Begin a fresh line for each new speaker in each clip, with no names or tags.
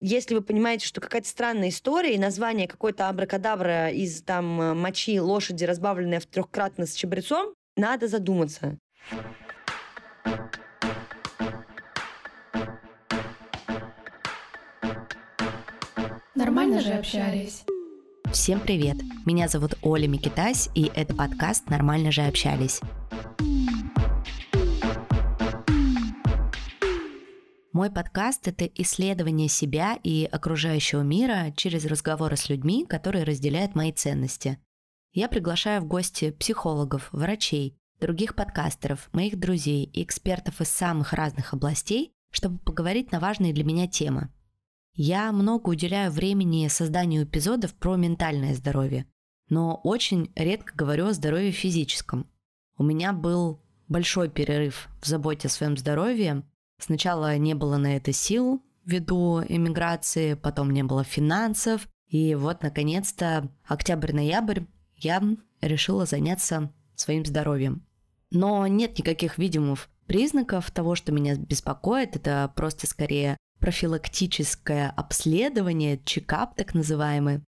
Если вы понимаете, что какая-то странная история, и название какой-то абракадабра из там э, мочи лошади, разбавленная в трехкратно с чабрецом, надо задуматься.
Нормально же общались.
Всем привет! Меня зовут Оля Микитась, и это подкаст «Нормально же общались». Мой подкаст — это исследование себя и окружающего мира через разговоры с людьми, которые разделяют мои ценности. Я приглашаю в гости психологов, врачей, других подкастеров, моих друзей и экспертов из самых разных областей, чтобы поговорить на важные для меня темы. Я много уделяю времени созданию эпизодов про ментальное здоровье, но очень редко говорю о здоровье физическом. У меня был большой перерыв в заботе о своем здоровье. Сначала не было на это сил ввиду эмиграции, потом не было финансов. И вот, наконец-то, октябрь-ноябрь я решила заняться своим здоровьем. Но нет никаких видимых признаков того, что меня беспокоит. Это просто скорее профилактическое обследование, чекап так называемый.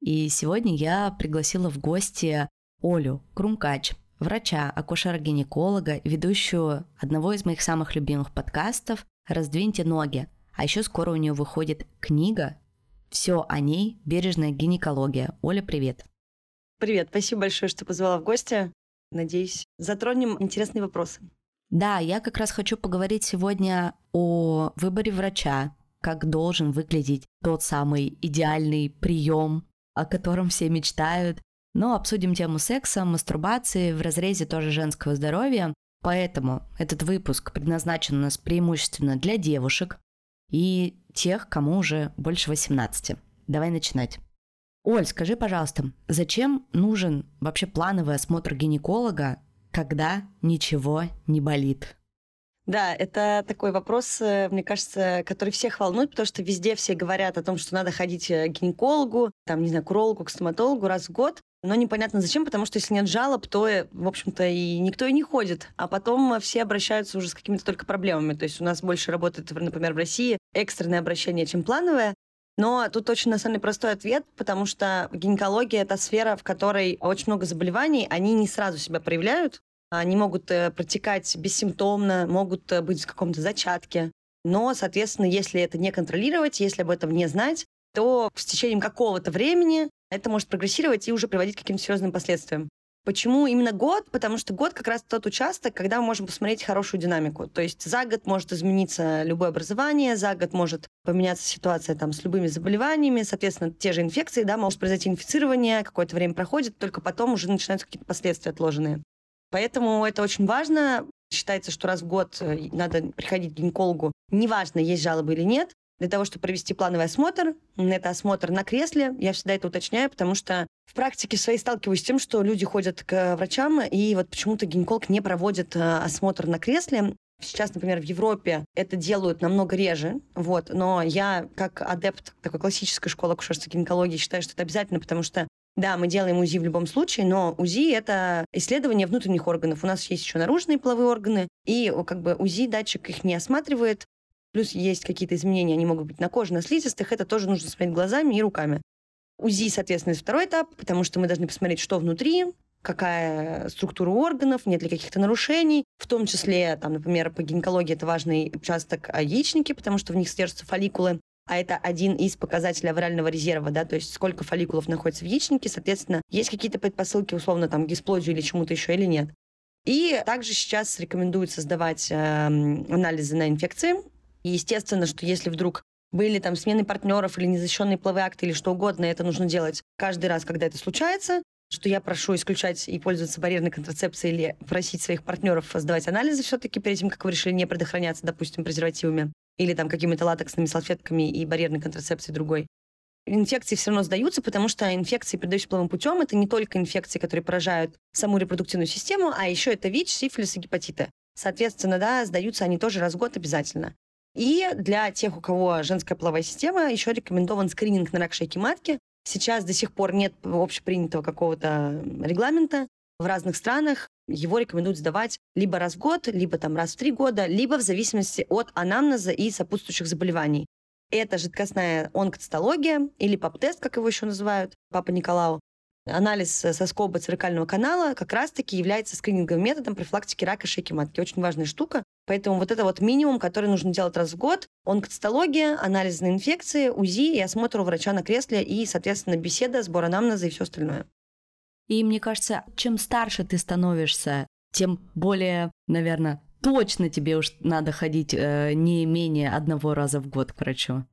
И сегодня я пригласила в гости Олю Крумкач, врача, акушера-гинеколога, ведущую одного из моих самых любимых подкастов «Раздвиньте ноги». А еще скоро у нее выходит книга «Все о ней. Бережная гинекология». Оля, привет.
Привет, спасибо большое, что позвала в гости. Надеюсь, затронем интересные вопросы.
Да, я как раз хочу поговорить сегодня о выборе врача, как должен выглядеть тот самый идеальный прием, о котором все мечтают. Но обсудим тему секса, мастурбации в разрезе тоже женского здоровья. Поэтому этот выпуск предназначен у нас преимущественно для девушек и тех, кому уже больше 18. Давай начинать. Оль, скажи, пожалуйста, зачем нужен вообще плановый осмотр гинеколога когда ничего не болит?
Да, это такой вопрос, э, мне кажется, который всех волнует, потому что везде все говорят о том, что надо ходить э, к гинекологу, там, не знаю, к урологу, к стоматологу раз в год. Но непонятно зачем, потому что если нет жалоб, то, э, в общем-то, и никто и не ходит. А потом все обращаются уже с какими-то только проблемами. То есть у нас больше работает, например, в России экстренное обращение, чем плановое. Но тут очень, на самом деле, простой ответ, потому что гинекология — это сфера, в которой очень много заболеваний, они не сразу себя проявляют, они могут э, протекать бессимптомно, могут э, быть в каком-то зачатке. Но, соответственно, если это не контролировать, если об этом не знать, то с течением какого-то времени это может прогрессировать и уже приводить к каким-то серьезным последствиям. Почему именно год? Потому что год как раз тот участок, когда мы можем посмотреть хорошую динамику. То есть за год может измениться любое образование, за год может поменяться ситуация там, с любыми заболеваниями, соответственно, те же инфекции, да, может произойти инфицирование, какое-то время проходит, только потом уже начинаются какие-то последствия отложенные. Поэтому это очень важно. Считается, что раз в год э, надо приходить к гинекологу, неважно, есть жалобы или нет, для того, чтобы провести плановый осмотр. Это осмотр на кресле. Я всегда это уточняю, потому что в практике своей сталкиваюсь с тем, что люди ходят к врачам, и вот почему-то гинеколог не проводит э, осмотр на кресле. Сейчас, например, в Европе это делают намного реже, вот, но я как адепт такой классической школы акушерства гинекологии считаю, что это обязательно, потому что да, мы делаем УЗИ в любом случае, но УЗИ — это исследование внутренних органов. У нас есть еще наружные половые органы, и как бы УЗИ датчик их не осматривает, Плюс есть какие-то изменения, они могут быть на коже, на слизистых. Это тоже нужно смотреть глазами и руками. УЗИ, соответственно, второй этап, потому что мы должны посмотреть, что внутри, какая структура органов, нет ли каких-то нарушений. В том числе, там, например, по гинекологии это важный участок яичники, потому что в них содержатся фолликулы. А это один из показателей аврального резерва, да, то есть сколько фолликулов находится в яичнике, соответственно, есть какие-то предпосылки, условно, там, к гисплодию или чему-то еще или нет. И также сейчас рекомендуется сдавать э, анализы на инфекции, и естественно, что если вдруг были там смены партнеров или незащищенные половые акты или что угодно, это нужно делать каждый раз, когда это случается, что я прошу исключать и пользоваться барьерной контрацепцией или просить своих партнеров сдавать анализы все-таки перед тем, как вы решили не предохраняться, допустим, презервативами или там какими-то латексными салфетками и барьерной контрацепцией другой. Инфекции все равно сдаются, потому что инфекции, передающиеся половым путем, это не только инфекции, которые поражают саму репродуктивную систему, а еще это ВИЧ, сифилис и гепатиты. Соответственно, да, сдаются они тоже раз в год обязательно. И для тех, у кого женская половая система, еще рекомендован скрининг на рак шейки матки. Сейчас до сих пор нет общепринятого какого-то регламента. В разных странах его рекомендуют сдавать либо раз в год, либо там раз в три года, либо в зависимости от анамнеза и сопутствующих заболеваний. Это жидкостная онкоцитология или ПАП-тест, как его еще называют, Папа Николау. Анализ соскоба цервикального канала как раз-таки является скрининговым методом профилактики рака шейки матки. Очень важная штука. Поэтому вот это вот минимум, который нужно делать раз в год. Онкоцитология, анализ на инфекции, УЗИ и осмотр у врача на кресле и, соответственно, беседа, сбор анамнеза и все остальное.
И мне кажется, чем старше ты становишься, тем более, наверное, точно тебе уж надо ходить э, не менее одного раза в год к врачу.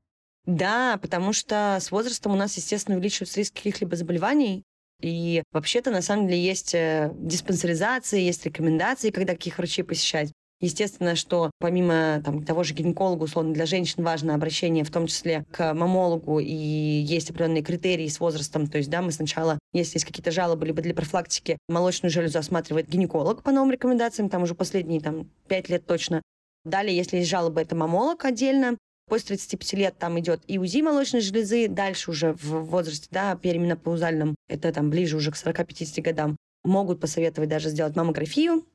Да, потому что с возрастом у нас, естественно, увеличивается риск каких-либо заболеваний. И вообще-то, на самом деле, есть э, диспансеризация, есть рекомендации, когда каких врачей посещать. Естественно, что помимо там, того же гинеколога, условно, для женщин важно обращение в том числе к мамологу, и есть определенные критерии с возрастом. То есть, да, мы сначала, если есть какие-то жалобы, либо для профилактики, молочную железу осматривает гинеколог по новым рекомендациям, там уже последние там, 5 лет точно. Далее, если есть жалобы, это мамолог отдельно. После 35 лет там идет и УЗИ молочной железы, дальше уже в возрасте, да, перименопаузальном, это там ближе уже к 40-50 годам, могут посоветовать даже сделать маммографию.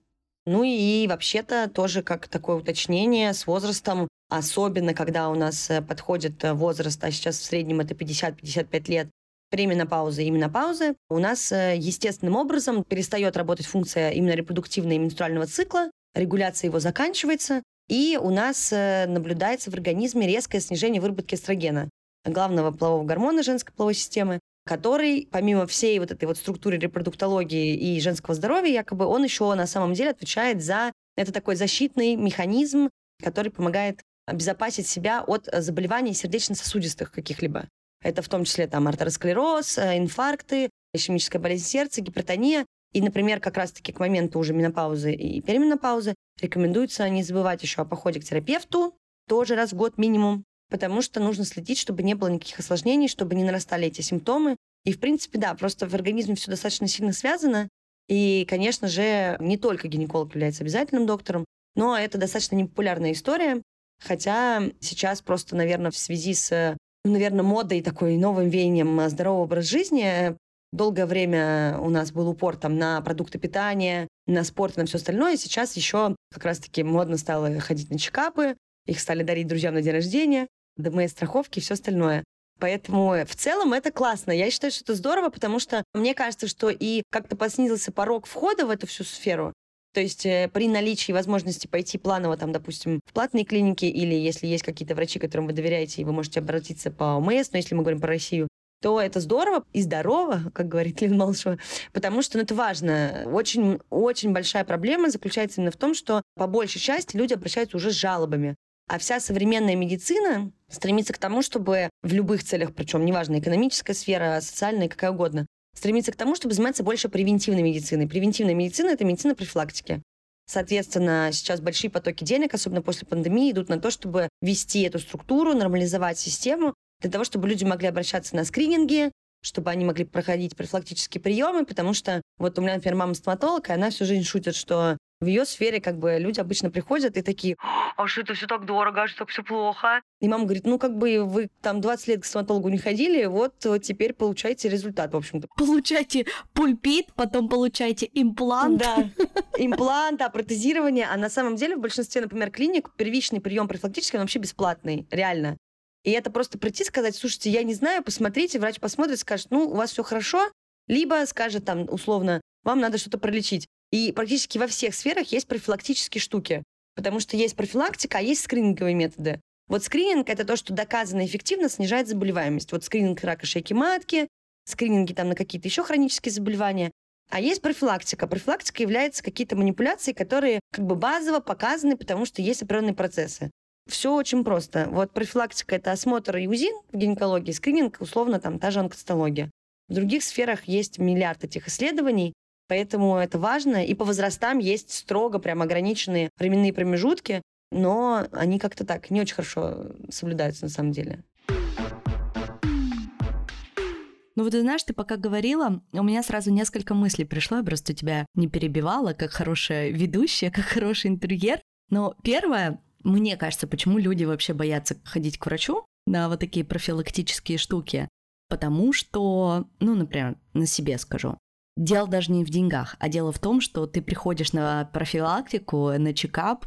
Ну и вообще-то тоже как такое уточнение с возрастом, особенно когда у нас э, подходит э, возраст, а сейчас в среднем это 50-55 лет, пременопаузы и менопаузы, у нас э, естественным образом перестает работать функция именно репродуктивного и менструального цикла, регуляция его заканчивается, и у нас наблюдается в организме резкое снижение выработки эстрогена, главного полового гормона женской половой системы, который, помимо всей вот этой вот структуры репродуктологии и женского здоровья, якобы он еще на самом деле отвечает за... Это такой защитный механизм, который помогает обезопасить себя от заболеваний сердечно-сосудистых каких-либо. Это в том числе там артеросклероз, э, инфаркты, ишемическая болезнь сердца, гипертония. И, например, как раз-таки к моменту уже менопаузы и переменопаузы рекомендуется не забывать еще о походе к терапевту, тоже раз в год минимум, потому что нужно следить, чтобы не было никаких осложнений, чтобы не нарастали эти симптомы. И, в принципе, да, просто в организме все достаточно сильно связано. И, конечно же, не только гинеколог является обязательным доктором, но это достаточно непопулярная история. Хотя сейчас просто, наверное, в связи с, наверное, модой такой новым веянием здорового образа жизни Долгое время у нас был упор там на продукты питания, на спорт, на все остальное. Сейчас еще как раз-таки модно стало ходить на чекапы, их стали дарить друзьям на день рождения, ДМС, страховки и все остальное. Поэтому в целом это классно. Я считаю, что это здорово, потому что мне кажется, что и как-то поснизился порог входа в эту всю сферу. То есть э, при наличии возможности пойти планово, там, допустим, в платные клиники, или если есть какие-то врачи, которым вы доверяете, и вы можете обратиться по ОМС, но если мы говорим про Россию, то это здорово и здорово, как говорит Лин Малышева, потому что ну, это важно. Очень, очень большая проблема заключается именно в том, что по большей части люди обращаются уже с жалобами. А вся современная медицина стремится к тому, чтобы в любых целях, причем неважно, экономическая сфера, социальная, какая угодно, стремится к тому, чтобы заниматься больше превентивной медициной. Превентивная медицина – это медицина профилактики. Соответственно, сейчас большие потоки денег, особенно после пандемии, идут на то, чтобы вести эту структуру, нормализовать систему, для того, чтобы люди могли обращаться на скрининги, чтобы они могли проходить профилактические приемы, потому что вот у меня, например, мама стоматолог, и она всю жизнь шутит, что в ее сфере как бы люди обычно приходят и такие, а что это все так дорого, а что так все плохо? И мама говорит, ну как бы вы там 20 лет к стоматологу не ходили, вот, вот теперь получаете результат, в общем-то.
Получайте пульпит, потом получайте имплант.
Да, имплант, а протезирование. А на самом деле в большинстве, например, клиник первичный прием профилактический, он вообще бесплатный, реально. И это просто прийти сказать, слушайте, я не знаю, посмотрите, врач посмотрит, скажет, ну, у вас все хорошо, либо скажет там условно, вам надо что-то пролечить. И практически во всех сферах есть профилактические штуки, потому что есть профилактика, а есть скрининговые методы. Вот скрининг — это то, что доказано эффективно снижает заболеваемость. Вот скрининг рака шейки матки, скрининги там на какие-то еще хронические заболевания. А есть профилактика. Профилактика является какие-то манипуляции, которые как бы базово показаны, потому что есть определенные процессы. Все очень просто. Вот профилактика – это осмотр и УЗИ в гинекологии, скрининг, условно, там, та же онкоцитология. В других сферах есть миллиард этих исследований, поэтому это важно. И по возрастам есть строго прям ограниченные временные промежутки, но они как-то так не очень хорошо соблюдаются на самом деле.
Ну вот знаешь, ты пока говорила, у меня сразу несколько мыслей пришло, я просто тебя не перебивала, как хорошая ведущая, как хороший интерьер. Но первое, мне кажется, почему люди вообще боятся ходить к врачу на вот такие профилактические штуки. Потому что, ну, например, на себе скажу. Дело даже не в деньгах, а дело в том, что ты приходишь на профилактику, на чекап,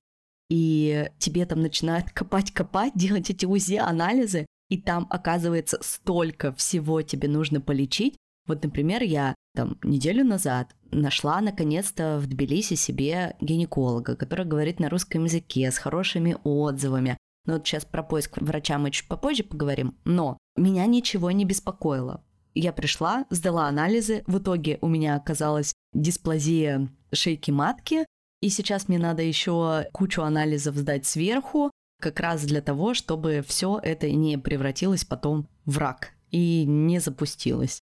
и тебе там начинают копать-копать, делать эти УЗИ-анализы, и там оказывается столько всего тебе нужно полечить. Вот, например, я там неделю назад нашла наконец-то в Тбилиси себе гинеколога, который говорит на русском языке с хорошими отзывами. Но вот сейчас про поиск врача мы чуть попозже поговорим. Но меня ничего не беспокоило. Я пришла, сдала анализы, в итоге у меня оказалась дисплазия шейки матки, и сейчас мне надо еще кучу анализов сдать сверху, как раз для того, чтобы все это не превратилось потом в рак и не запустилось.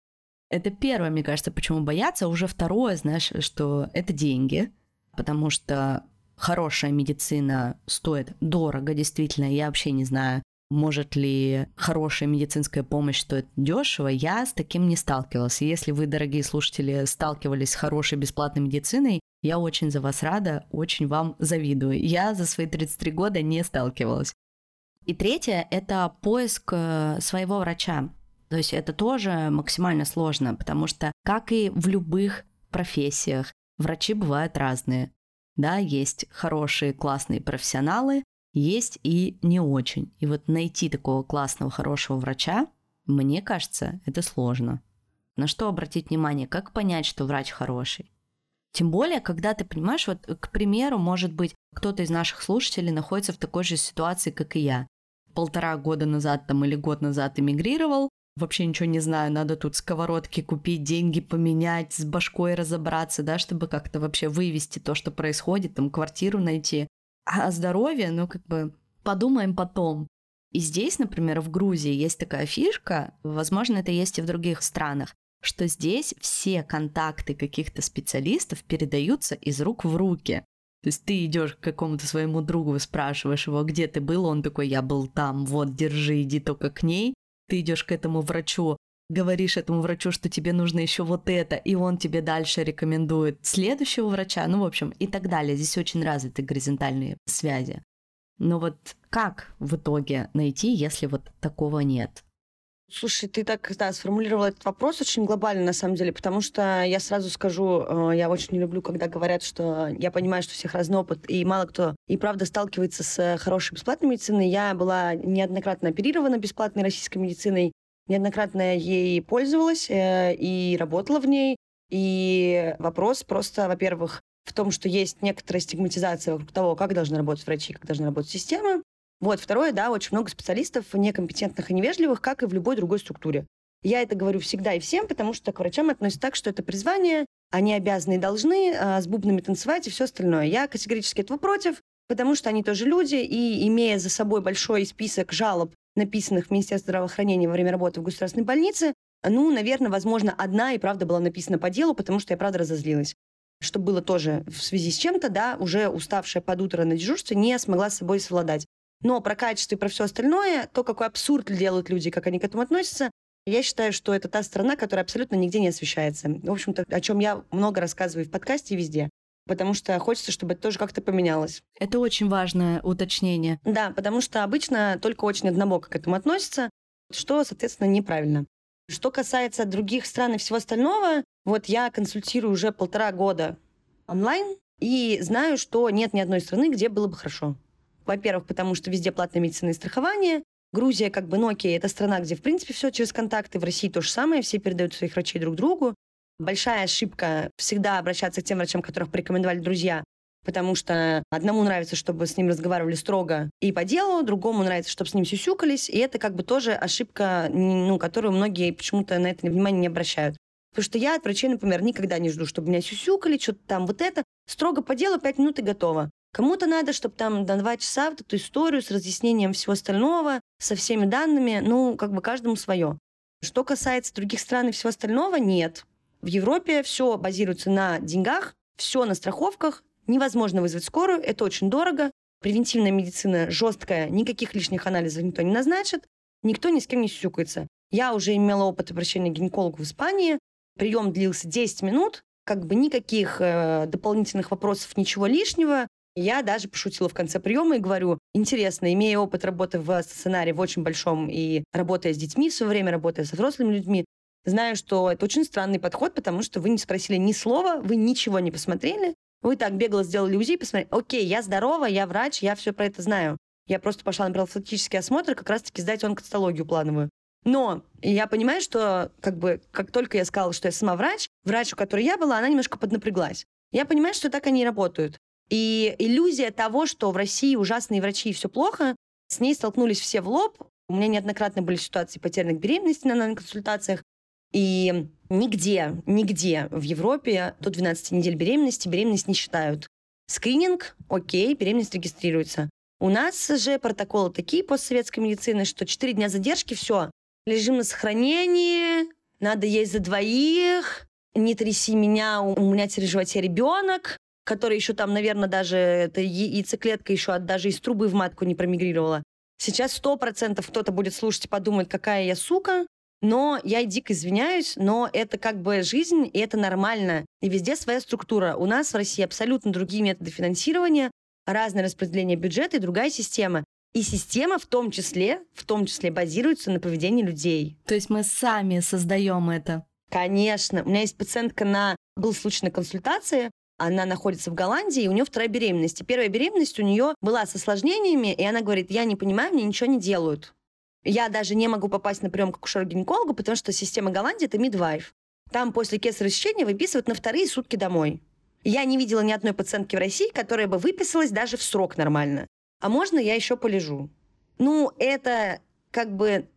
Это первое, мне кажется, почему бояться. Уже второе, знаешь, что это деньги, потому что хорошая медицина стоит дорого, действительно. Я вообще не знаю, может ли хорошая медицинская помощь стоить дешево, я с таким не сталкивалась. если вы, дорогие слушатели, сталкивались с хорошей бесплатной медициной, я очень за вас рада, очень вам завидую. Я за свои 33 года не сталкивалась. И третье – это поиск э, своего врача. То есть это тоже максимально сложно, потому что, как и в любых профессиях, врачи бывают разные. Да, есть хорошие, классные профессионалы, есть и не очень. И вот найти такого классного, хорошего врача, мне кажется, это сложно. На что обратить внимание? Как понять, что врач хороший? Тем более, когда ты понимаешь, вот, к примеру, может быть, кто-то из наших слушателей находится в такой же ситуации, как и я. Полтора года назад там или год назад эмигрировал, вообще ничего не знаю, надо тут сковородки купить, деньги поменять, с башкой разобраться, да, чтобы как-то вообще вывести то, что происходит, там квартиру найти. А здоровье, ну как бы подумаем потом. И здесь, например, в Грузии есть такая фишка, возможно, это есть и в других странах, что здесь все контакты каких-то специалистов передаются из рук в руки. То есть ты идешь к какому-то своему другу, спрашиваешь его, где ты был, он такой, я был там, вот, держи, иди только к ней. Ты идешь к этому врачу, говоришь этому врачу, что тебе нужно еще вот это, и он тебе дальше рекомендует следующего врача, ну, в общем, и так далее. Здесь очень развиты горизонтальные связи. Но вот как в итоге найти, если вот такого нет?
Слушай, ты так да, сформулировала этот вопрос очень глобально, на самом деле, потому что я сразу скажу, э, я очень не люблю, когда говорят, что я понимаю, что у всех разный опыт, и мало кто и правда сталкивается с хорошей бесплатной медициной. Я была неоднократно оперирована бесплатной российской медициной, неоднократно ей пользовалась э, и работала в ней. И вопрос просто, во-первых, в том, что есть некоторая стигматизация вокруг того, как должны работать врачи, как должна работать система. Вот, второе, да, очень много специалистов некомпетентных и невежливых, как и в любой другой структуре. Я это говорю всегда и всем, потому что к врачам относятся так, что это призвание, они обязаны и должны а, с бубнами танцевать и все остальное. Я категорически этого против, потому что они тоже люди, и имея за собой большой список жалоб, написанных в Министерстве здравоохранения во время работы в государственной больнице, ну, наверное, возможно, одна и правда была написана по делу, потому что я правда разозлилась. Что было тоже в связи с чем-то, да, уже уставшая под утро на дежурстве, не смогла с собой совладать. Но про качество и про все остальное, то, какой абсурд делают люди, как они к этому относятся, я считаю, что это та страна, которая абсолютно нигде не освещается. В общем-то, о чем я много рассказываю в подкасте и везде. Потому что хочется, чтобы это тоже как-то поменялось.
Это очень важное уточнение.
Да, потому что обычно только очень однобоко к этому относятся, что, соответственно, неправильно. Что касается других стран и всего остального, вот я консультирую уже полтора года онлайн и знаю, что нет ни одной страны, где было бы хорошо. Во-первых, потому что везде платное медицинное страхование. Грузия, как бы, ну окей, это страна, где, в принципе, все через контакты. В России то же самое, все передают своих врачей друг другу. Большая ошибка всегда обращаться к тем врачам, которых порекомендовали друзья, потому что одному нравится, чтобы с ним разговаривали строго и по делу, другому нравится, чтобы с ним сюсюкались, и это как бы тоже ошибка, ну, которую многие почему-то на это внимание не обращают. Потому что я от врачей, например, никогда не жду, чтобы меня сюсюкали, что-то там вот это. Строго по делу, пять минут и готово. Кому-то надо, чтобы там на два часа вот эту историю с разъяснением всего остального, со всеми данными, ну, как бы каждому свое. Что касается других стран и всего остального, нет. В Европе все базируется на деньгах, все на страховках, невозможно вызвать скорую, это очень дорого, превентивная медицина жесткая, никаких лишних анализов никто не назначит, никто ни с кем не сюсюкается. Я уже имела опыт обращения к гинекологу в Испании, прием длился 10 минут, как бы никаких э, дополнительных вопросов, ничего лишнего. Я даже пошутила в конце приема и говорю, интересно, имея опыт работы в стационаре в очень большом и работая с детьми все время, работая со взрослыми людьми, знаю, что это очень странный подход, потому что вы не спросили ни слова, вы ничего не посмотрели, Вы так бегло сделали УЗИ, посмотрели, окей, я здорова, я врач, я все про это знаю. Я просто пошла на профилактический осмотр, как раз-таки сдать онкоцитологию плановую. Но я понимаю, что как бы как только я сказала, что я сама врач, врач, у которой я была, она немножко поднапряглась. Я понимаю, что так они и работают. И иллюзия того, что в России ужасные врачи и все плохо, с ней столкнулись все в лоб. У меня неоднократно были ситуации потерянных беременности на консультациях. И нигде, нигде в Европе до 12 недель беременности беременность не считают. Скрининг, окей, беременность регистрируется. У нас же протоколы такие постсоветской медицины, что 4 дня задержки, все, лежим на сохранении, надо есть за двоих, не тряси меня, у меня теперь в животе ребенок, который еще там, наверное, даже эта яйцеклетка еще даже из трубы в матку не промигрировала. Сейчас сто процентов кто-то будет слушать и подумает, какая я сука, но я дико извиняюсь, но это как бы жизнь, и это нормально. И везде своя структура. У нас в России абсолютно другие методы финансирования, разное распределение бюджета и другая система. И система в том числе, в том числе базируется на поведении людей.
То есть мы сами создаем это.
Конечно. У меня есть пациентка на... Был случай на консультации, она находится в Голландии, и у нее вторая беременность. И первая беременность у нее была с осложнениями, и она говорит, я не понимаю, мне ничего не делают. Я даже не могу попасть на прием к акушеру-гинекологу, потому что система Голландии — это мидвайф. Там после кесарево сечения выписывают на вторые сутки домой. Я не видела ни одной пациентки в России, которая бы выписалась даже в срок нормально. А можно я еще полежу? Ну, это как бы...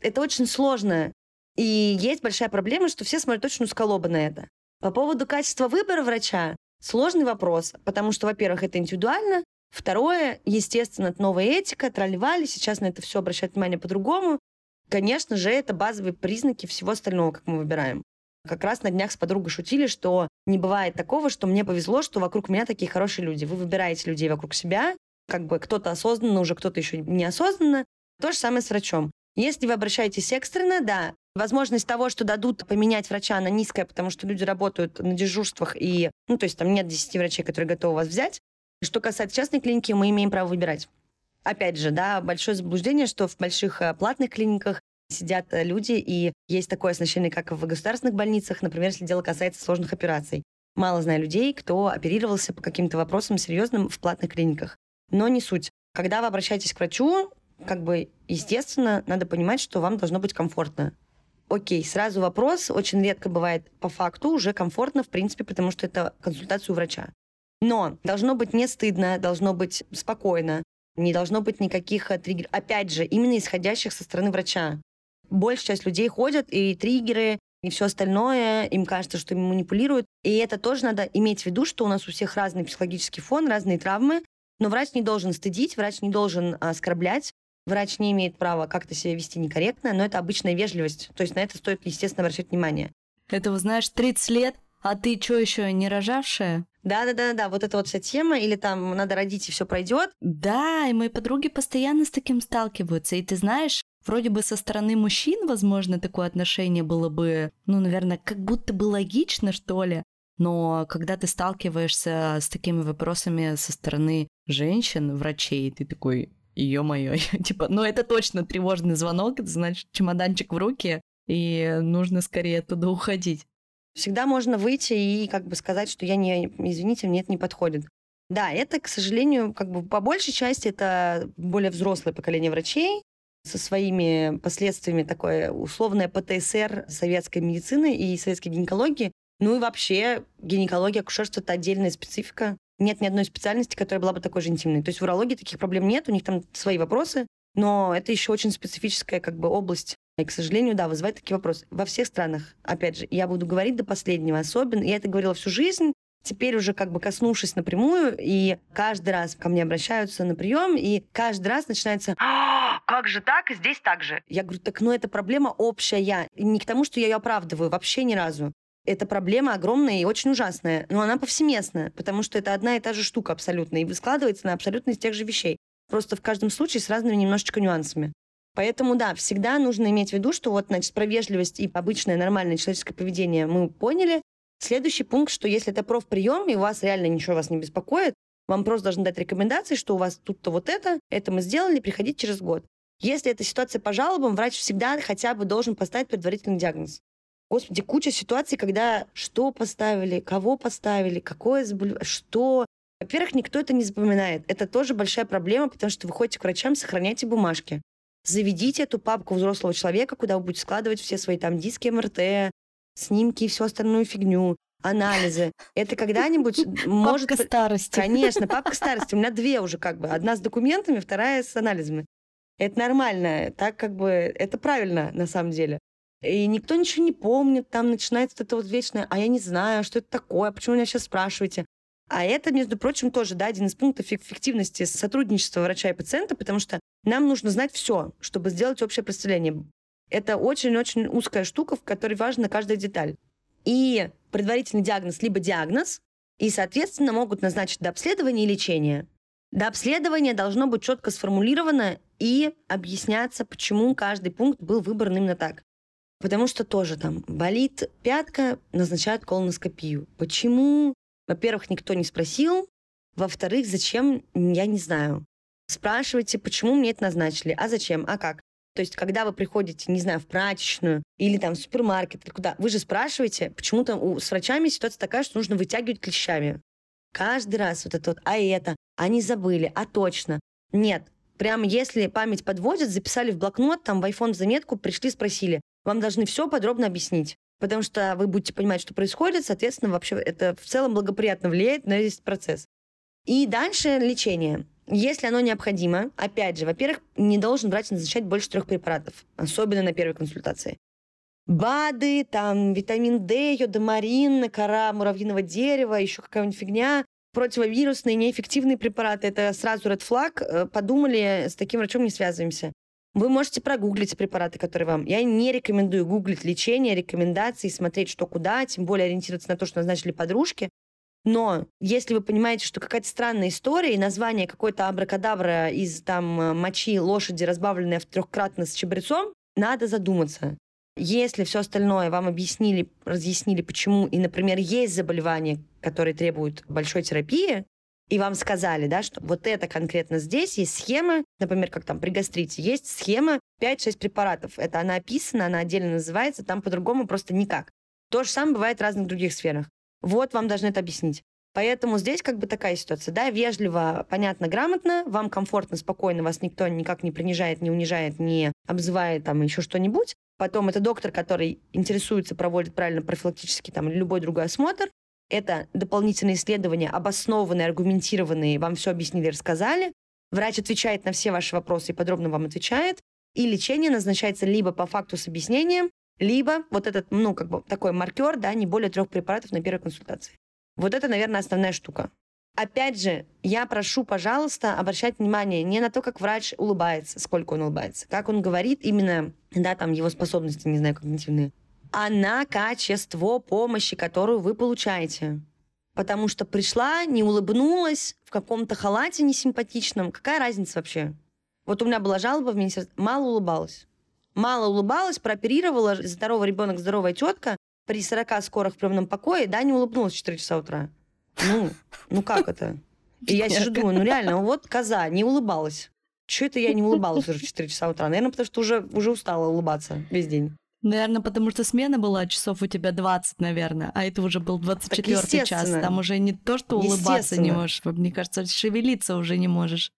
Это очень сложно. И есть большая проблема, что все смотрят очень усколобо на это. По поводу качества выбора врача, Сложный вопрос, потому что, во-первых, это индивидуально, Второе, естественно, это новая этика, тролливали, сейчас на это все обращают внимание по-другому. Конечно же, это базовые признаки всего остального, как мы выбираем. Как раз на днях с подругой шутили, что не бывает такого, что мне повезло, что вокруг меня такие хорошие люди. Вы выбираете людей вокруг себя, как бы кто-то осознанно, уже кто-то еще неосознанно. То же самое с врачом. Если вы обращаетесь экстренно, да, возможность того, что дадут поменять врача, она низкая, потому что люди работают на дежурствах, и, ну, то есть там нет 10 врачей, которые готовы вас взять. Что касается частной клиники, мы имеем право выбирать. Опять же, да, большое заблуждение, что в больших э, платных клиниках сидят э, люди, и есть такое оснащение, как в государственных больницах, например, если дело касается сложных операций. Мало знаю людей, кто оперировался по каким-то вопросам серьезным в платных клиниках. Но не суть. Когда вы обращаетесь к врачу, как бы, естественно, надо понимать, что вам должно быть комфортно. Окей, сразу вопрос. Очень редко бывает по факту уже комфортно, в принципе, потому что это консультация у врача. Но должно быть не стыдно, должно быть спокойно, не должно быть никаких э, триггеров. Опять же, именно исходящих со стороны врача. Большая часть людей ходят, и триггеры, и все остальное, им кажется, что им манипулируют. И это тоже надо иметь в виду, что у нас у всех разный психологический фон, разные травмы, но врач не должен стыдить, врач не должен оскорблять, Врач не имеет права как-то себя вести некорректно, но это обычная вежливость. То есть на это стоит, естественно, обращать внимание.
Это, знаешь, 30 лет, а ты что еще не рожавшая?
Да, да, да, да, вот эта вот вся тема, или там надо родить и все пройдет.
Да, и мои подруги постоянно с таким сталкиваются. И ты знаешь, вроде бы со стороны мужчин, возможно, такое отношение было бы, ну, наверное, как будто бы логично, что ли. Но когда ты сталкиваешься с такими вопросами со стороны женщин, врачей, ты такой, ё-моё, типа, ну это точно тревожный звонок, это значит чемоданчик в руки, и нужно скорее оттуда уходить.
Всегда можно выйти и как бы сказать, что я не, извините, мне это не подходит. Да, это, к сожалению, как бы по большей части это более взрослое поколение врачей со своими последствиями такое условное ПТСР советской медицины и советской гинекологии. Ну и вообще гинекология, акушерство — это отдельная специфика нет ни одной специальности, которая была бы такой же интимной. То есть в урологии таких проблем нет, у них там свои вопросы, но это еще очень специфическая как бы область. И, к сожалению, да, вызывает такие вопросы. Во всех странах, опять же, я буду говорить до последнего особенно. Я это говорила всю жизнь, теперь уже как бы коснувшись напрямую, и каждый раз ко мне обращаются на прием, и каждый раз начинается «А, как же так, и здесь так же. Я говорю, так ну это проблема общая. И не к тому, что я ее оправдываю, вообще ни разу. Эта проблема огромная и очень ужасная, но она повсеместная, потому что это одна и та же штука абсолютно, и складывается на абсолютно из тех же вещей. Просто в каждом случае с разными немножечко нюансами. Поэтому, да, всегда нужно иметь в виду, что вот, значит, про вежливость и обычное нормальное человеческое поведение мы поняли. Следующий пункт, что если это профприем, и у вас реально ничего вас не беспокоит, вам просто должны дать рекомендации, что у вас тут-то вот это, это мы сделали, приходите через год. Если это ситуация по жалобам, врач всегда хотя бы должен поставить предварительный диагноз. Господи, куча ситуаций, когда что поставили, кого поставили, какое заболевание, что. Во-первых, никто это не запоминает. Это тоже большая проблема, потому что вы ходите к врачам, сохраняйте бумажки. Заведите эту папку взрослого человека, куда вы будете складывать все свои там диски МРТ, снимки и всю остальную фигню, анализы. Это когда-нибудь может...
Папка старости.
Конечно, папка старости. У меня две уже как бы. Одна с документами, вторая с анализами. Это нормально. Так как бы... Это правильно на самом деле. И никто ничего не помнит, там начинается вот это вот вечное, а я не знаю, что это такое, почему меня сейчас спрашиваете. А это, между прочим, тоже да, один из пунктов эффективности сотрудничества врача и пациента, потому что нам нужно знать все, чтобы сделать общее представление. Это очень-очень узкая штука, в которой важна каждая деталь. И предварительный диагноз либо диагноз, и, соответственно, могут назначить до обследования и лечения. До обследования должно быть четко сформулировано и объясняться, почему каждый пункт был выбран именно так. Потому что тоже там болит пятка, назначают колоноскопию. Почему? Во-первых, никто не спросил. Во-вторых, зачем? Я не знаю. Спрашивайте, почему мне это назначили, а зачем, а как. То есть, когда вы приходите, не знаю, в прачечную или там в супермаркет, или куда, вы же спрашиваете, почему-то у, с врачами ситуация такая, что нужно вытягивать клещами. Каждый раз вот это вот, а это, они забыли, а точно. Нет, прям если память подводит, записали в блокнот, там в iPhone заметку, пришли, спросили, вам должны все подробно объяснить. Потому что вы будете понимать, что происходит, соответственно, вообще это в целом благоприятно влияет на весь процесс. И дальше лечение. Если оно необходимо, опять же, во-первых, не должен врач назначать больше трех препаратов, особенно на первой консультации. БАДы, там, витамин D, йодомарин, кора муравьиного дерева, еще какая-нибудь фигня, противовирусные, неэффективные препараты. Это сразу red flag. Э, подумали, с таким врачом не связываемся. Вы можете прогуглить препараты, которые вам... Я не рекомендую гуглить лечение, рекомендации, смотреть, что куда, тем более ориентироваться на то, что назначили подружки. Но если вы понимаете, что какая-то странная история, и название какой-то абракадабра из там мочи лошади, разбавленная в трехкратно с чабрецом, надо задуматься. Если все остальное вам объяснили, разъяснили, почему, и, например, есть заболевания, которые требуют большой терапии, и вам сказали, да, что вот это конкретно здесь есть схема, например, как там при гастрите, есть схема 5-6 препаратов. Это она описана, она отдельно называется, там по-другому просто никак. То же самое бывает в разных других сферах. Вот вам должны это объяснить. Поэтому здесь как бы такая ситуация, да, вежливо, понятно, грамотно, вам комфортно, спокойно, вас никто никак не принижает, не унижает, не обзывает там еще что-нибудь. Потом это доктор, который интересуется, проводит правильно профилактический там любой другой осмотр, это дополнительные исследования, обоснованные, аргументированные, вам все объяснили, рассказали. Врач отвечает на все ваши вопросы и подробно вам отвечает. И лечение назначается либо по факту с объяснением, либо вот этот, ну, как бы такой маркер, да, не более трех препаратов на первой консультации. Вот это, наверное, основная штука. Опять же, я прошу, пожалуйста, обращать внимание не на то, как врач улыбается, сколько он улыбается, как он говорит именно, да, там его способности, не знаю, когнитивные, а на качество помощи, которую вы получаете. Потому что пришла, не улыбнулась, в каком-то халате несимпатичном. Какая разница вообще? Вот у меня была жалоба в министерстве, мало улыбалась. Мало улыбалась, прооперировала, здоровый ребенок, здоровая тетка, при 40 скорых приемном покое, да, не улыбнулась в 4 часа утра. Ну, ну как это? И я сижу, думаю, ну реально, вот коза, не улыбалась. Чего это я не улыбалась уже в 4 часа утра? Наверное, потому что уже, уже устала улыбаться весь день.
Наверное, потому что смена была часов у тебя 20, наверное, а это уже был 24 час. Там уже не то, что улыбаться не можешь, мне кажется, шевелиться уже не можешь.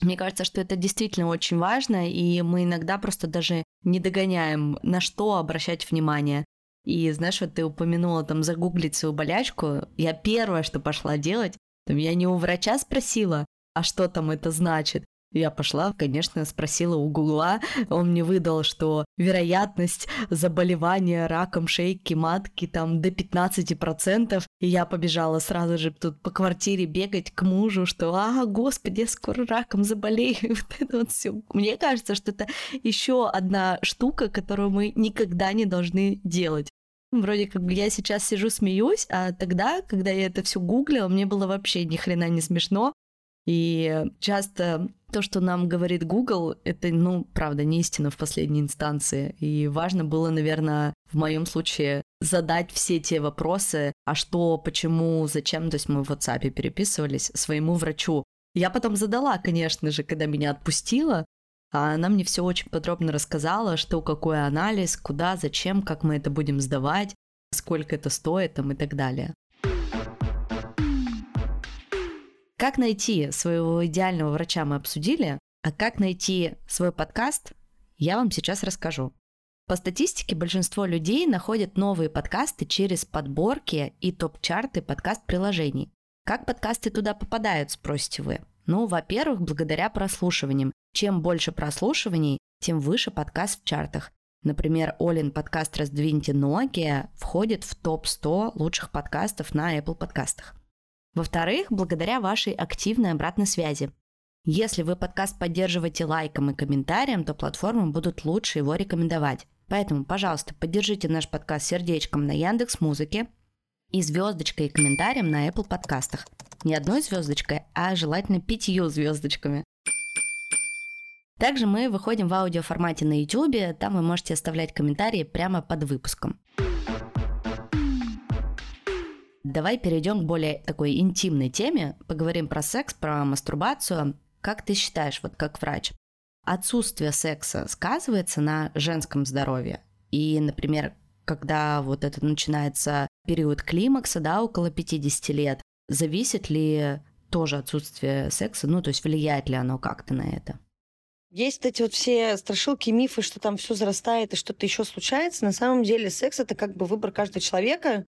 Мне кажется, что это действительно очень важно, и мы иногда просто даже не догоняем, на что обращать внимание. И знаешь, вот ты упомянула там загуглить свою болячку. Я первое, что пошла делать, там, я не у врача спросила, а что там это значит. Я пошла, конечно, спросила у Гугла, он мне выдал, что вероятность заболевания раком шейки матки там до 15%, и я побежала сразу же тут по квартире бегать к мужу, что «А, господи, я скоро раком заболею», вот это вот все. Мне кажется, что это еще одна штука, которую мы никогда не должны делать. Вроде как бы я сейчас сижу, смеюсь, а тогда, когда я это все гуглила, мне было вообще ни хрена не смешно. И часто то, что нам говорит Google, это, ну, правда, не истина в последней инстанции. И важно было, наверное, в моем случае задать все те вопросы, а что, почему, зачем, то есть мы в WhatsApp переписывались своему врачу. Я потом задала, конечно же, когда меня отпустила, А она мне все очень подробно рассказала, что какой анализ, куда, зачем, как мы это будем сдавать, сколько это стоит там, и так далее. Как найти своего идеального врача мы обсудили, а как найти свой подкаст, я вам сейчас расскажу. По статистике большинство людей находят новые подкасты через подборки и топ-чарты подкаст-приложений. Как подкасты туда попадают, спросите вы? Ну, во-первых, благодаря прослушиваниям. Чем больше прослушиваний, тем выше подкаст в чартах. Например, Олин подкаст «Раздвиньте ноги» входит в топ-100 лучших подкастов на Apple подкастах. Во-вторых, благодаря вашей активной обратной связи. Если вы подкаст поддерживаете лайком и комментарием, то платформы будут лучше его рекомендовать. Поэтому, пожалуйста, поддержите наш подкаст сердечком на Яндекс Музыке и звездочкой и комментарием на Apple подкастах. Не одной звездочкой, а желательно пятью звездочками. Также мы выходим в аудиоформате на YouTube, там вы можете оставлять комментарии прямо под выпуском. Давай перейдем к более такой интимной теме, поговорим про секс, про мастурбацию. Как ты считаешь, вот как врач, отсутствие секса сказывается на женском здоровье? И, например, когда вот это начинается период климакса, да, около 50 лет, зависит ли тоже отсутствие секса, ну, то есть влияет ли оно как-то на это?
Есть эти вот все страшилки, мифы, что там все зарастает и что-то еще случается. На самом деле секс это как бы выбор каждого человека.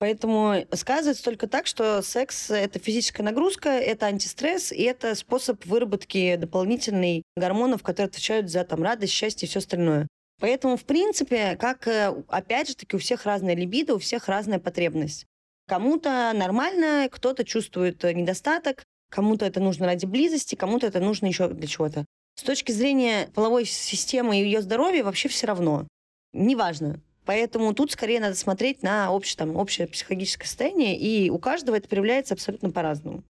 Поэтому сказывается только так, что секс – это физическая нагрузка, это антистресс, и это способ выработки дополнительных гормонов, которые отвечают за там, радость, счастье и все остальное. Поэтому, в принципе, как, э, опять же таки, у всех разная либидо, у всех разная потребность. Кому-то нормально, кто-то чувствует недостаток, кому-то это нужно ради близости, кому-то это нужно еще для чего-то. С точки зрения половой системы и ее здоровья вообще все равно. Неважно, Поэтому тут скорее надо смотреть на общее, там, общее психологическое состояние, и у каждого это проявляется абсолютно по-разному.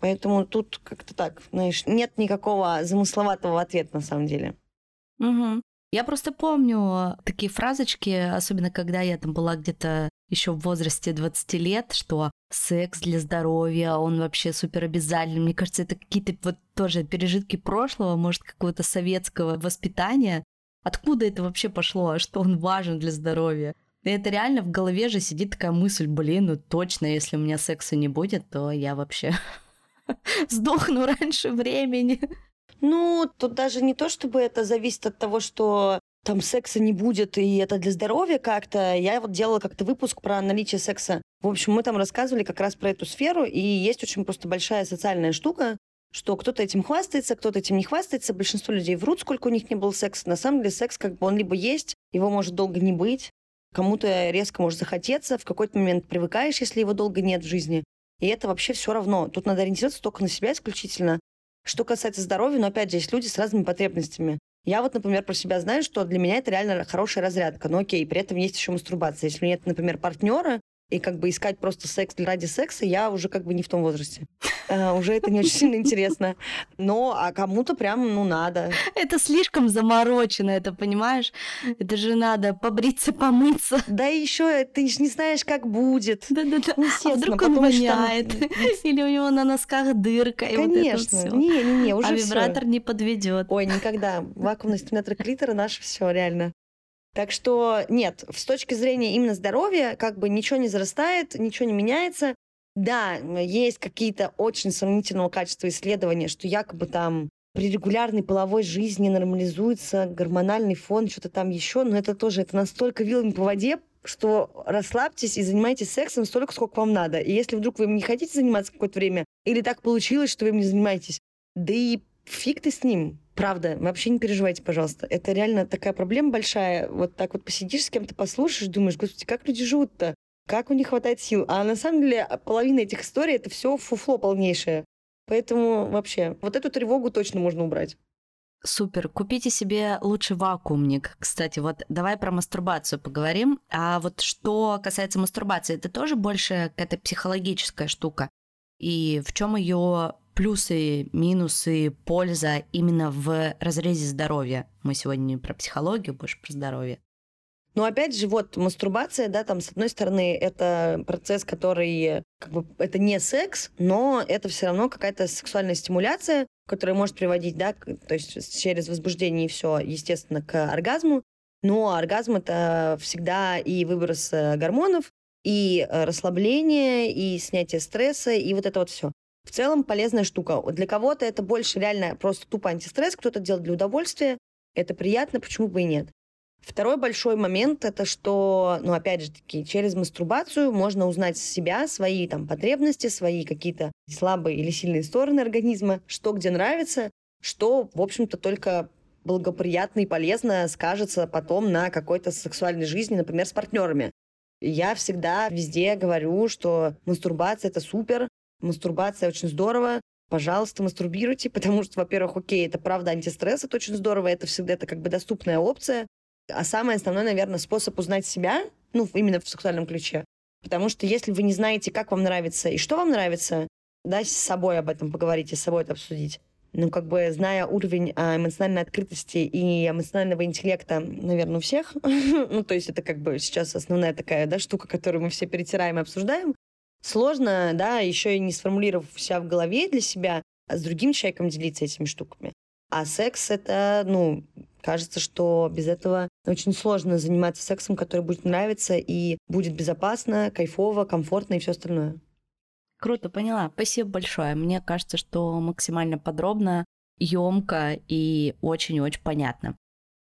Поэтому тут как-то так, знаешь, нет никакого замысловатого ответа на самом деле.
Угу. Я просто помню такие фразочки, особенно когда я там была где-то еще в возрасте 20 лет, что секс для здоровья, он вообще супер обязательный. Мне кажется, это какие-то вот тоже пережитки прошлого, может, какого-то советского воспитания. Откуда это вообще пошло, что он важен для здоровья? И это реально в голове же сидит такая мысль, блин, ну точно, если у меня секса не будет, то я вообще сдохну раньше времени.
Ну, тут даже не то, чтобы это зависит от того, что там секса не будет, и это для здоровья как-то. Я вот делала как-то выпуск про наличие секса. В общем, мы там рассказывали как раз про эту сферу, и есть очень просто большая социальная штука, что кто-то этим хвастается, кто-то этим не хвастается. Большинство людей врут, сколько у них не было секса. На самом деле секс как бы он либо есть, его может долго не быть, кому-то резко может захотеться, в какой-то момент привыкаешь, если его долго нет в жизни. И это вообще все равно. Тут надо ориентироваться только на себя исключительно. Что касается здоровья, но опять же, есть люди с разными потребностями. Я вот, например, про себя знаю, что для меня это реально хорошая разрядка. Но окей, при этом есть еще мастурбация. Если нет, например, партнера, и как бы искать просто секс ради секса, я уже как бы не в том возрасте. Uh, уже это не очень сильно интересно. Но а кому-то прям, ну, надо.
Это слишком заморочено, это понимаешь? Это же надо побриться, помыться.
Да и еще ты же не знаешь, как будет.
Да-да-да. А вдруг он воняет? Там... Или у него на носках дырка.
Конечно. Не-не-не, уже
А вибратор не подведет.
Ой, никогда. Вакуумный стимулятор клитора наш все реально. Так что нет, с точки зрения именно здоровья, как бы ничего не зарастает, ничего не меняется. Да, есть какие-то очень сомнительного качества исследования, что якобы там при регулярной половой жизни нормализуется гормональный фон, что-то там еще, но это тоже это настолько вилами по воде, что расслабьтесь и занимайтесь сексом столько, сколько вам надо. И если вдруг вы не хотите заниматься какое-то время, или так получилось, что вы им не занимаетесь, да и фиг ты с ним. Правда, вообще не переживайте, пожалуйста. Это реально такая проблема большая. Вот так вот посидишь с кем-то, послушаешь, думаешь, господи, как люди живут-то? Как у них хватает сил? А на самом деле половина этих историй — это все фуфло полнейшее. Поэтому вообще вот эту тревогу точно можно убрать.
Супер. Купите себе лучший вакуумник. Кстати, вот давай про мастурбацию поговорим. А вот что касается мастурбации, это тоже больше какая-то психологическая штука. И в чем ее плюсы, минусы, польза именно в разрезе здоровья. Мы сегодня не про психологию, больше про здоровье.
Но опять же, вот мастурбация, да, там, с одной стороны, это процесс, который, как бы, это не секс, но это все равно какая-то сексуальная стимуляция, которое может приводить, да, то есть через возбуждение и все, естественно, к оргазму. Но оргазм это всегда и выброс э, гормонов, и э, расслабление, и снятие стресса, и вот это вот все. В целом полезная штука. Для кого-то это больше реально просто тупо антистресс, кто-то делает для удовольствия. Это приятно, почему бы и нет. Второй большой момент это что, ну опять же таки, через мастурбацию можно узнать себя, свои там потребности, свои какие-то слабые или сильные стороны организма, что где нравится, что, в общем-то, только благоприятно и полезно скажется потом на какой-то сексуальной жизни, например, с партнерами. Я всегда везде говорю, что мастурбация это супер, мастурбация очень здорово, пожалуйста, мастурбируйте, потому что, во-первых, окей, это правда антистресс, это очень здорово, это всегда это как бы доступная опция, а самый основной, наверное, способ узнать себя, ну, именно в сексуальном ключе. Потому что если вы не знаете, как вам нравится и что вам нравится, да, с собой об этом поговорить, с собой это обсудить. Ну, как бы, зная уровень а, эмоциональной открытости и эмоционального интеллекта, наверное, у всех, ну, то есть это как бы сейчас основная такая, да, штука, которую мы все перетираем и обсуждаем, сложно, да, еще и не сформулировав себя в голове для себя, а с другим человеком делиться этими штуками. А секс — это, ну, кажется, что без этого очень сложно заниматься сексом, который будет нравиться и будет безопасно, кайфово, комфортно и все остальное.
Круто, поняла. Спасибо большое. Мне кажется, что максимально подробно, емко и очень-очень понятно.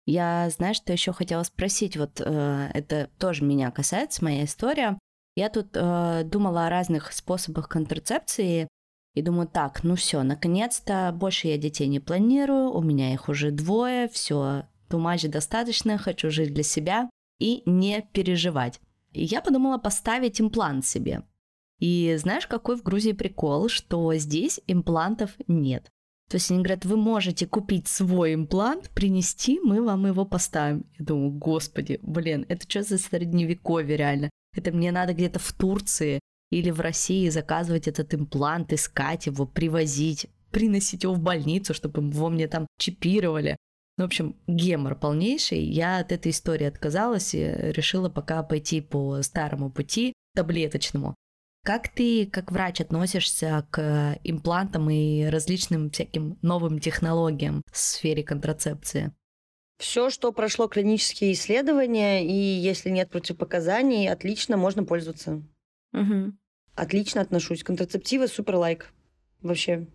Я, знаешь, что еще хотела спросить, вот э, это тоже меня касается, моя история. Я тут э, думала о разных способах контрацепции и думаю, так, ну все, наконец-то больше я детей не планирую, у меня их уже двое, все, тумачи достаточно, хочу жить для себя и не переживать. И я подумала поставить имплант себе. И знаешь, какой в Грузии прикол, что здесь имплантов нет. То есть они говорят, вы можете купить свой имплант, принести, мы вам его поставим. Я думаю, господи, блин, это что за средневековье реально? Это мне надо где-то в Турции или в России заказывать этот имплант, искать его, привозить, приносить его в больницу, чтобы его мне там чипировали. Ну, в общем, гемор полнейший. Я от этой истории отказалась и решила пока пойти по старому пути, таблеточному. Как ты, как врач, относишься к имплантам и различным всяким новым технологиям в сфере контрацепции?
Все, что прошло клинические исследования, и если нет противопоказаний, отлично, можно пользоваться.
Угу.
Отлично отношусь. Контрацептивы супер лайк. Вообще.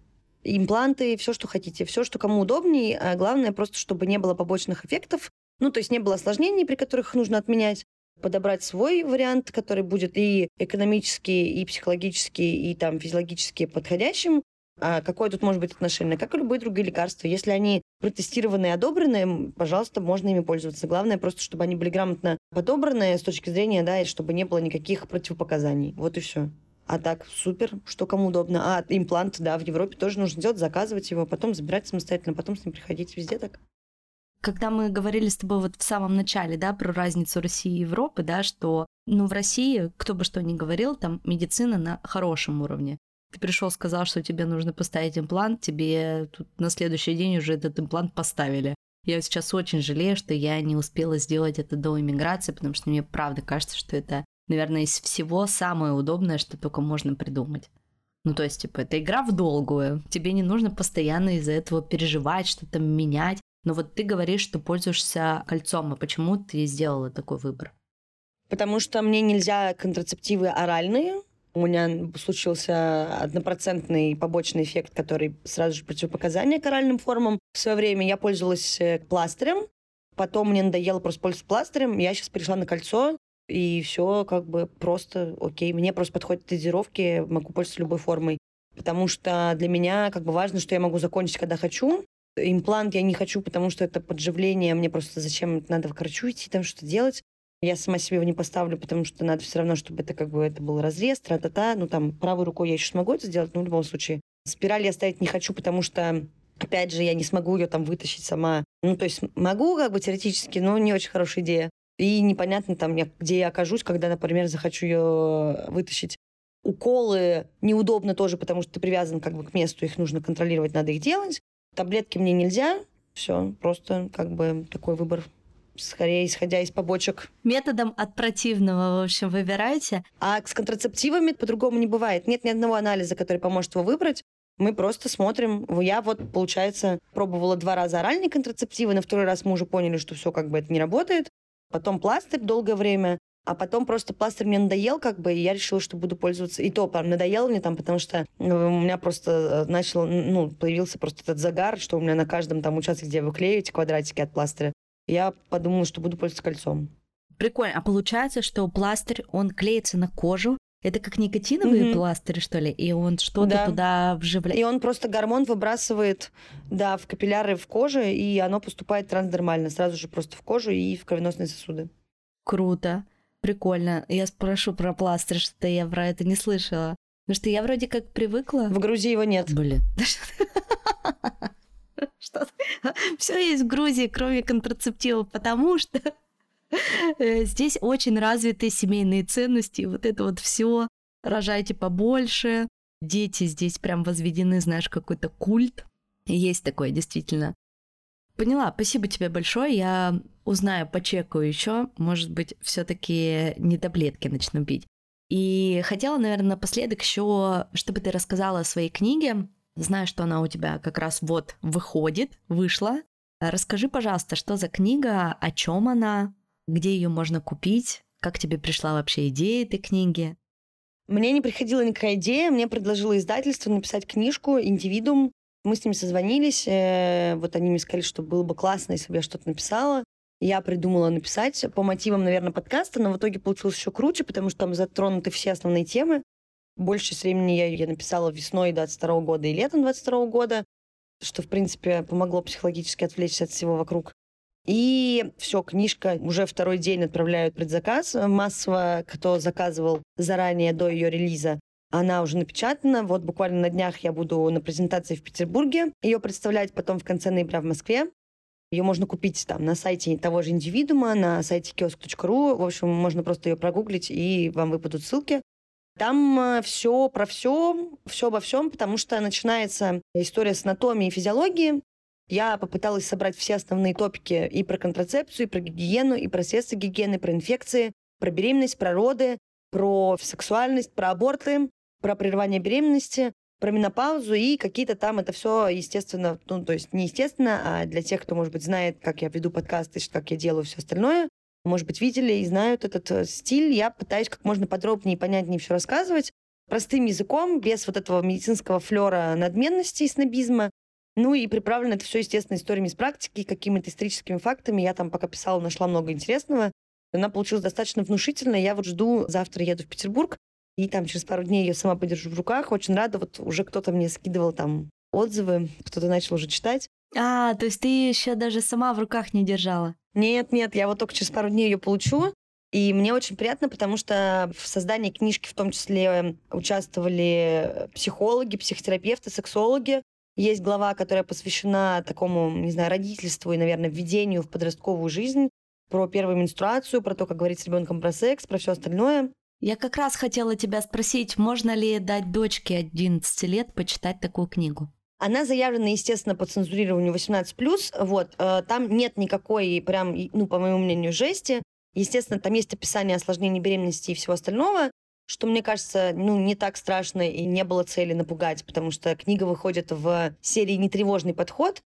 Импланты, все, что хотите, все, что кому удобнее. А главное просто, чтобы не было побочных эффектов. Ну, то есть не было осложнений, при которых нужно отменять. Подобрать свой вариант, который будет и экономически, и психологически, и там физиологически подходящим. А какое тут может быть отношение? Как и любые другие лекарства. Если они протестированы и одобрены, пожалуйста, можно ими пользоваться. Главное просто, чтобы они были грамотно подобраны с точки зрения, да, и чтобы не было никаких противопоказаний. Вот и все. А так, супер, что кому удобно. А, имплант, да, в Европе тоже нужно делать, заказывать его, потом забирать самостоятельно, потом с ним приходить везде так.
Когда мы говорили с тобой вот в самом начале, да, про разницу России и Европы, да, что, ну, в России, кто бы что ни говорил, там медицина на хорошем уровне. Ты пришел, сказал, что тебе нужно поставить имплант, тебе тут на следующий день уже этот имплант поставили. Я сейчас очень жалею, что я не успела сделать это до иммиграции, потому что мне правда кажется, что это наверное, из всего самое удобное, что только можно придумать. Ну, то есть, типа, это игра в долгую. Тебе не нужно постоянно из-за этого переживать, что-то менять. Но вот ты говоришь, что пользуешься кольцом. А почему ты сделала такой выбор?
Потому что мне нельзя контрацептивы оральные. У меня случился однопроцентный побочный эффект, который сразу же противопоказание к оральным формам. В свое время я пользовалась э, пластырем, потом мне надоело просто пользоваться пластырем, я сейчас перешла на кольцо, и все как бы просто окей. Мне просто подходят дозировки, могу пользоваться любой формой. Потому что для меня как бы важно, что я могу закончить, когда хочу. Имплант я не хочу, потому что это подживление. Мне просто зачем надо в корочу идти, там что-то делать. Я сама себе его не поставлю, потому что надо все равно, чтобы это как бы это был разрез, тра-та-та. Ну, там, правой рукой я еще смогу это сделать, но в любом случае. Спираль я ставить не хочу, потому что, опять же, я не смогу ее там вытащить сама. Ну, то есть могу как бы теоретически, но не очень хорошая идея. И непонятно там, где я окажусь, когда, например, захочу ее вытащить. Уколы неудобно тоже, потому что ты привязан как бы к месту, их нужно контролировать, надо их делать. Таблетки мне нельзя. Все, просто как бы такой выбор скорее исходя из побочек.
Методом от противного, в общем, выбирайте.
А с контрацептивами по-другому не бывает. Нет ни одного анализа, который поможет его выбрать. Мы просто смотрим. Я вот, получается, пробовала два раза оральные контрацептивы, на второй раз мы уже поняли, что все как бы это не работает. Потом пластырь долгое время, а потом просто пластырь мне надоел, как бы, и я решила, что буду пользоваться. И то, прям надоело мне там, потому что э, у меня просто э, начал, ну, появился просто этот загар, что у меня на каждом там участке, где я выклею эти квадратики от пластыря, я подумала, что буду пользоваться кольцом.
Прикольно. А получается, что пластырь, он клеится на кожу, это как никотиновые mm-hmm. пластыри, что ли? И он что-то да. туда вживляет?
И он просто гормон выбрасывает, да, в капилляры в коже, и оно поступает трансдермально, сразу же просто в кожу и в кровеносные сосуды.
Круто. Прикольно. Я спрошу про пластырь, что-то я про это не слышала. Потому что я вроде как привыкла.
В Грузии его нет.
Блин. Что? Все есть в Грузии, кроме контрацептивов, потому что Э, здесь очень развиты семейные ценности, вот это вот все. Рожайте побольше. Дети здесь прям возведены, знаешь, какой-то культ. Есть такое, действительно. Поняла, спасибо тебе большое. Я узнаю, почекаю еще. Может быть, все-таки не таблетки начну пить. И хотела, наверное, напоследок еще, чтобы ты рассказала о своей книге. Знаю, что она у тебя как раз вот выходит, вышла. Расскажи, пожалуйста, что за книга, о чем она, где ее можно купить? Как тебе пришла вообще идея этой книги?
Мне не приходила никакая идея, мне предложило издательство написать книжку «Индивидуум». Мы с ними созвонились, э, вот они мне сказали, что было бы классно, если бы я что-то написала. Я придумала написать по мотивам, наверное, подкаста, но в итоге получилось еще круче, потому что там затронуты все основные темы. Больше времени я ее написала весной 22 года и летом 22 года, что, в принципе, помогло психологически отвлечься от всего вокруг. И все, книжка уже второй день отправляют предзаказ массово, кто заказывал заранее до ее релиза. Она уже напечатана. Вот буквально на днях я буду на презентации в Петербурге ее представлять, потом в конце ноября в Москве. Ее можно купить там на сайте того же индивидуума, на сайте киоск.ру. В общем, можно просто ее прогуглить, и вам выпадут ссылки. Там э, все про все, все обо всем, потому что начинается история с анатомией и физиологией, я попыталась собрать все основные топики и про контрацепцию, и про гигиену, и про средства гигиены, про инфекции, про беременность, про роды, про сексуальность, про аборты, про прерывание беременности, про менопаузу и какие-то там это все, естественно, ну, то есть не естественно, а для тех, кто, может быть, знает, как я веду подкасты, как я делаю все остальное, может быть, видели и знают этот э, стиль, я пытаюсь как можно подробнее и понятнее все рассказывать, простым языком, без вот этого медицинского флера надменности и снобизма, ну и приправлено это все, естественно, историями из практики, какими-то историческими фактами. Я там пока писала, нашла много интересного. Она получилась достаточно внушительная. Я вот жду, завтра еду в Петербург, и там через пару дней ее сама подержу в руках. Очень рада. Вот уже кто-то мне скидывал там отзывы, кто-то начал уже читать.
А, то есть ты еще даже сама в руках не держала?
Нет, нет, я вот только через пару дней ее получу. И мне очень приятно, потому что в создании книжки в том числе участвовали психологи, психотерапевты, сексологи. Есть глава, которая посвящена такому, не знаю, родительству и, наверное, введению в подростковую жизнь, про первую менструацию, про то, как говорить с ребенком про секс, про все остальное.
Я как раз хотела тебя спросить, можно ли дать дочке 11 лет почитать такую книгу?
Она заявлена, естественно, по цензурированию 18+. Вот, э, там нет никакой, прям, ну, по моему мнению, жести. Естественно, там есть описание осложнений беременности и всего остального что, мне кажется, ну, не так страшно и не было цели напугать, потому что книга выходит в серии «Нетревожный подход».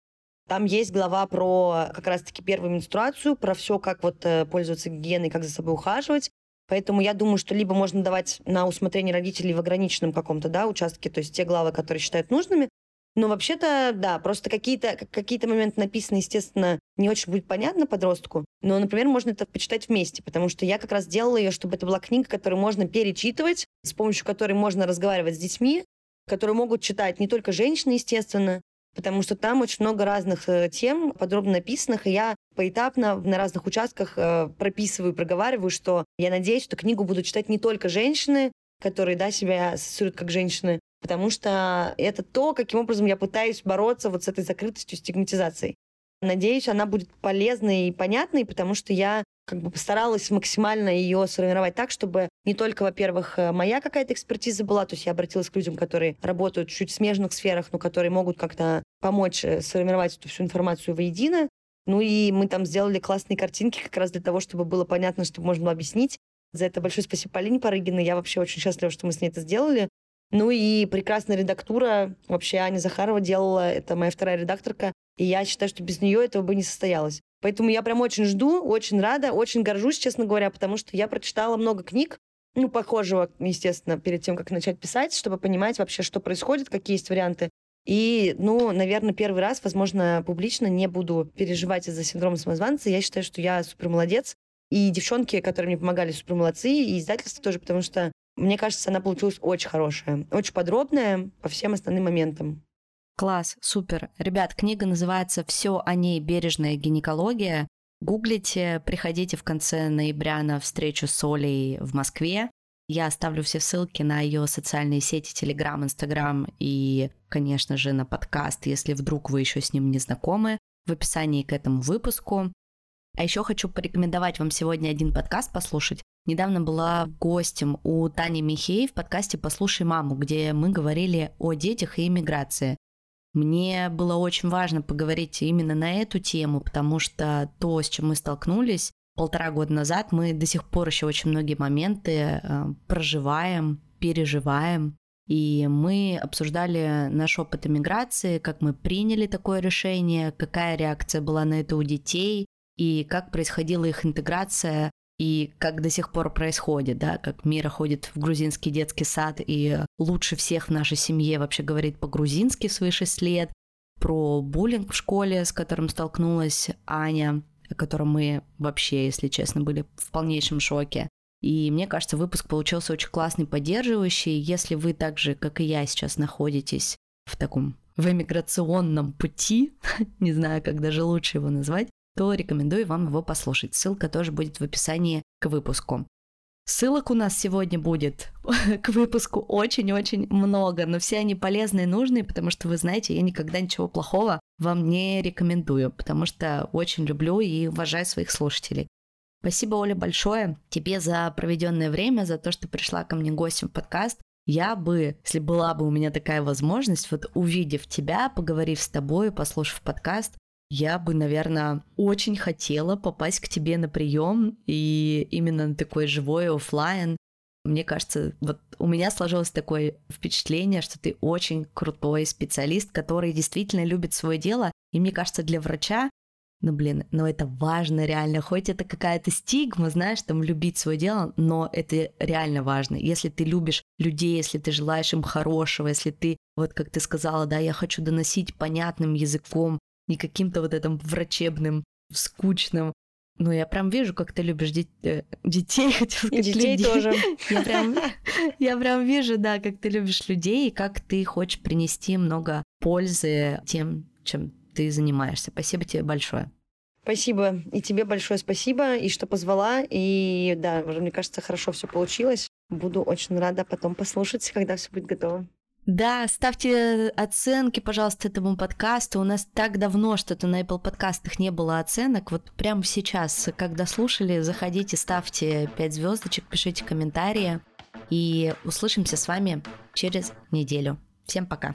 Там есть глава про как раз-таки первую менструацию, про все, как вот э, пользоваться гигиеной, как за собой ухаживать. Поэтому я думаю, что либо можно давать на усмотрение родителей в ограниченном каком-то да, участке, то есть те главы, которые считают нужными, но вообще-то, да, просто какие-то какие моменты написаны, естественно, не очень будет понятно подростку. Но, например, можно это почитать вместе, потому что я как раз делала ее, чтобы это была книга, которую можно перечитывать, с помощью которой можно разговаривать с детьми, которые могут читать не только женщины, естественно, потому что там очень много разных э, тем, подробно написанных, и я поэтапно на разных участках э, прописываю, проговариваю, что я надеюсь, что книгу будут читать не только женщины, которые да, себя ассоциируют как женщины, потому что это то, каким образом я пытаюсь бороться вот с этой закрытостью, стигматизацией. Надеюсь, она будет полезной и понятной, потому что я как бы постаралась максимально ее сформировать так, чтобы не только, во-первых, э, моя какая-то экспертиза была, то есть я обратилась к людям, которые работают чуть в смежных сферах, но которые могут как-то помочь э, сформировать эту всю информацию воедино. Ну и мы там сделали классные картинки как раз для того, чтобы было понятно, чтобы можно было объяснить. За это большое спасибо Полине Парыгиной. Я вообще очень счастлива, что мы с ней это сделали. Ну и прекрасная редактура. Вообще Аня Захарова делала, это моя вторая редакторка. И я считаю, что без нее этого бы не состоялось. Поэтому я прям очень жду, очень рада, очень горжусь, честно говоря, потому что я прочитала много книг, ну, похожего, естественно, перед тем, как начать писать, чтобы понимать вообще, что происходит, какие есть варианты. И, ну, наверное, первый раз, возможно, публично не буду переживать из-за синдрома самозванца. Я считаю, что я супер молодец. И девчонки, которые мне помогали, супер молодцы, и издательство тоже, потому что, мне кажется, она получилась очень хорошая, очень подробная по всем основным моментам.
Класс, супер. Ребят, книга называется «Все о ней. Бережная гинекология». Гуглите, приходите в конце ноября на встречу с Олей в Москве. Я оставлю все ссылки на ее социальные сети, Телеграм, Инстаграм и, конечно же, на подкаст, если вдруг вы еще с ним не знакомы, в описании к этому выпуску. А еще хочу порекомендовать вам сегодня один подкаст послушать. Недавно была гостем у Тани Михеев в подкасте «Послушай маму», где мы говорили о детях и иммиграции. Мне было очень важно поговорить именно на эту тему, потому что то, с чем мы столкнулись, полтора года назад мы до сих пор еще очень многие моменты э, проживаем, переживаем. И мы обсуждали наш опыт иммиграции, как мы приняли такое решение, какая реакция была на это у детей, и как происходила их интеграция, и как до сих пор происходит, да, как Мира ходит в грузинский детский сад и лучше всех в нашей семье вообще говорит по-грузински свои шесть лет, про буллинг в школе, с которым столкнулась Аня, о котором мы вообще, если честно, были в полнейшем шоке. И мне кажется, выпуск получился очень классный, поддерживающий. Если вы так же, как и я, сейчас находитесь в таком в эмиграционном пути, не знаю, как даже лучше его назвать, то рекомендую вам его послушать. Ссылка тоже будет в описании к выпуску. Ссылок у нас сегодня будет к выпуску очень-очень много, но все они полезные и нужные, потому что, вы знаете, я никогда ничего плохого вам не рекомендую, потому что очень люблю и уважаю своих слушателей. Спасибо, Оля, большое тебе за проведенное время, за то, что пришла ко мне гостем в подкаст. Я бы, если была бы у меня такая возможность, вот увидев тебя, поговорив с тобой, послушав подкаст, я бы, наверное, очень хотела попасть к тебе на прием и именно на такой живой офлайн. Мне кажется, вот у меня сложилось такое впечатление, что ты очень крутой специалист, который действительно любит свое дело. И мне кажется, для врача, ну блин, но это важно реально. Хоть это какая-то стигма, знаешь, там любить свое дело, но это реально важно. Если ты любишь людей, если ты желаешь им хорошего, если ты, вот как ты сказала, да, я хочу доносить понятным языком не каким-то вот этим врачебным, скучным. Ну, я прям вижу, как ты любишь де- э, детей, хотел сказать,
И детей
людей.
тоже.
Я прям, я прям вижу, да, как ты любишь людей, и как ты хочешь принести много пользы тем, чем ты занимаешься. Спасибо тебе большое.
Спасибо. И тебе большое спасибо, и что позвала. И да, мне кажется, хорошо все получилось. Буду очень рада потом послушать, когда все будет готово.
Да, ставьте оценки, пожалуйста, этому подкасту. У нас так давно что-то на Apple подкастах не было оценок. Вот прямо сейчас, когда слушали, заходите, ставьте 5 звездочек, пишите комментарии. И услышимся с вами через неделю. Всем пока.